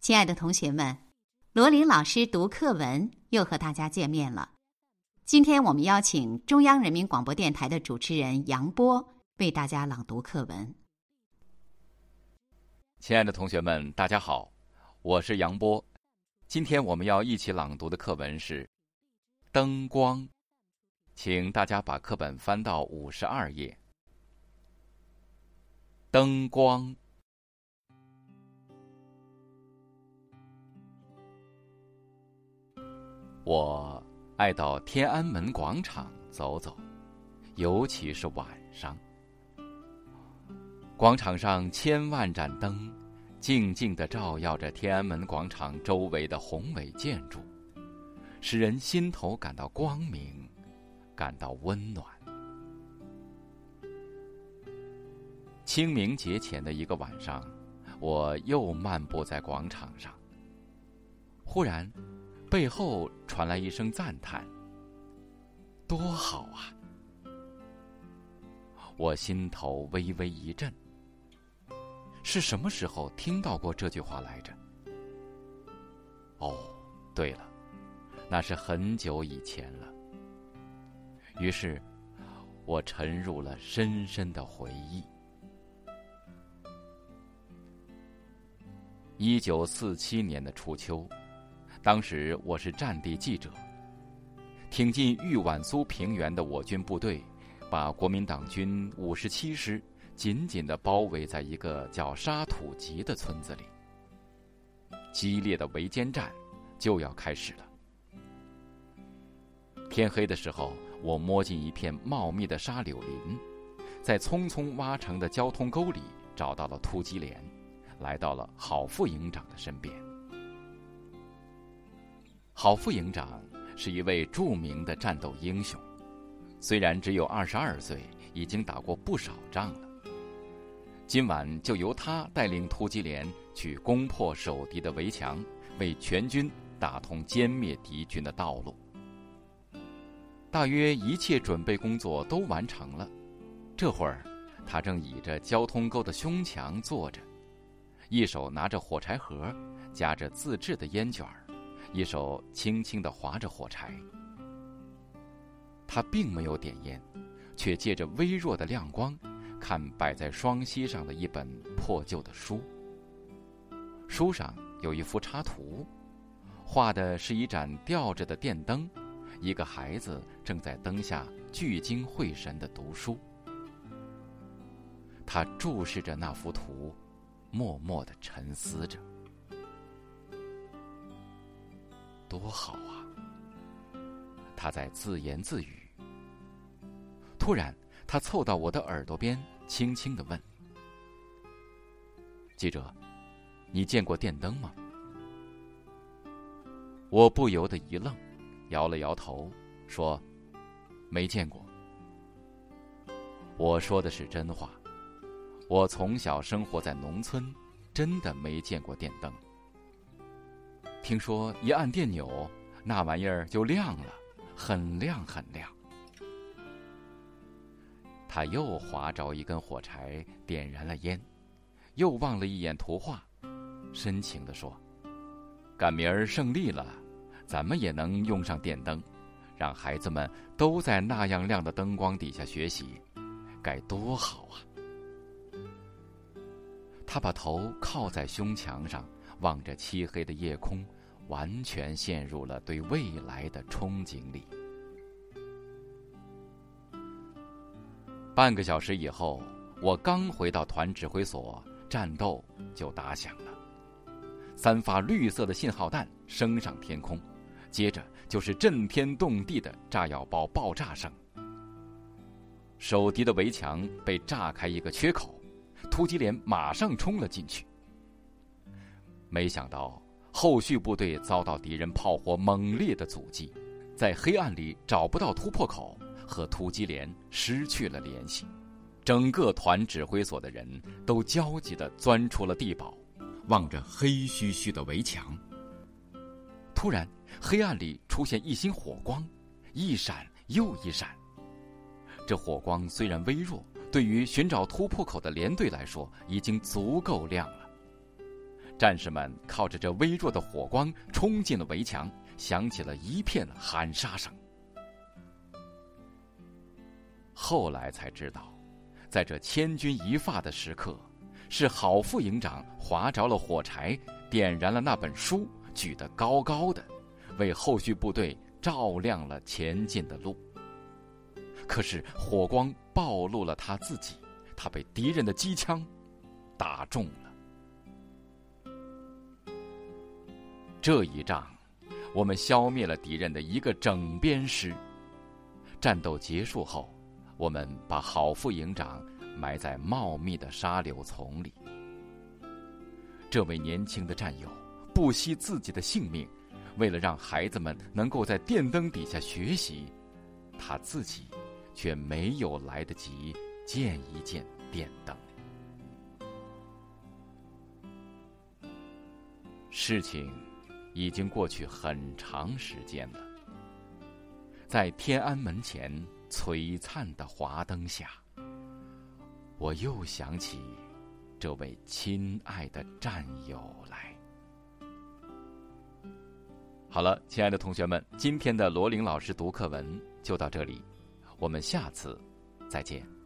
亲爱的同学们，罗琳老师读课文又和大家见面了。今天我们邀请中央人民广播电台的主持人杨波为大家朗读课文。亲爱的同学们，大家好，我是杨波。今天我们要一起朗读的课文是《灯光》，请大家把课本翻到五十二页。灯光。我爱到天安门广场走走，尤其是晚上。广场上千万盏灯，静静的照耀着天安门广场周围的宏伟建筑，使人心头感到光明，感到温暖。清明节前的一个晚上，我又漫步在广场上，忽然。背后传来一声赞叹：“多好啊！”我心头微微一震。是什么时候听到过这句话来着？哦，对了，那是很久以前了。于是，我沉入了深深的回忆。一九四七年的初秋。当时我是战地记者，挺进豫皖苏平原的我军部队，把国民党军五十七师紧紧的包围在一个叫沙土集的村子里。激烈的围歼战就要开始了。天黑的时候，我摸进一片茂密的沙柳林，在匆匆挖成的交通沟里找到了突击连，来到了郝副营长的身边。郝副营长是一位著名的战斗英雄，虽然只有二十二岁，已经打过不少仗了。今晚就由他带领突击连去攻破守敌的围墙，为全军打通歼灭敌军的道路。大约一切准备工作都完成了，这会儿，他正倚着交通沟的胸墙坐着，一手拿着火柴盒，夹着自制的烟卷儿。一手轻轻的划着火柴，他并没有点烟，却借着微弱的亮光，看摆在双膝上的一本破旧的书。书上有一幅插图，画的是一盏吊着的电灯，一个孩子正在灯下聚精会神的读书。他注视着那幅图，默默的沉思着。多好啊！他在自言自语。突然，他凑到我的耳朵边，轻轻的问：“记者，你见过电灯吗？”我不由得一愣，摇了摇头，说：“没见过。”我说的是真话。我从小生活在农村，真的没见过电灯。听说一按电钮，那玩意儿就亮了，很亮很亮。他又划着一根火柴，点燃了烟，又望了一眼图画，深情地说：“赶明儿胜利了，咱们也能用上电灯，让孩子们都在那样亮的灯光底下学习，该多好啊！”他把头靠在胸墙上。望着漆黑的夜空，完全陷入了对未来的憧憬里。半个小时以后，我刚回到团指挥所，战斗就打响了。三发绿色的信号弹升上天空，接着就是震天动地的炸药包爆炸声。守敌的围墙被炸开一个缺口，突击连马上冲了进去。没想到，后续部队遭到敌人炮火猛烈的阻击，在黑暗里找不到突破口，和突击连失去了联系。整个团指挥所的人都焦急地钻出了地堡，望着黑黢黢的围墙。突然，黑暗里出现一星火光，一闪又一闪。这火光虽然微弱，对于寻找突破口的连队来说，已经足够亮了。战士们靠着这微弱的火光冲进了围墙，响起了一片喊杀声。后来才知道，在这千钧一发的时刻，是郝副营长划着了火柴，点燃了那本书，举得高高的，为后续部队照亮了前进的路。可是火光暴露了他自己，他被敌人的机枪打中了。这一仗，我们消灭了敌人的一个整编师。战斗结束后，我们把郝副营长埋在茂密的沙柳丛里。这位年轻的战友不惜自己的性命，为了让孩子们能够在电灯底下学习，他自己。却没有来得及见一见电灯。事情已经过去很长时间了，在天安门前璀璨的华灯下，我又想起这位亲爱的战友来。好了，亲爱的同学们，今天的罗琳老师读课文就到这里。我们下次再见。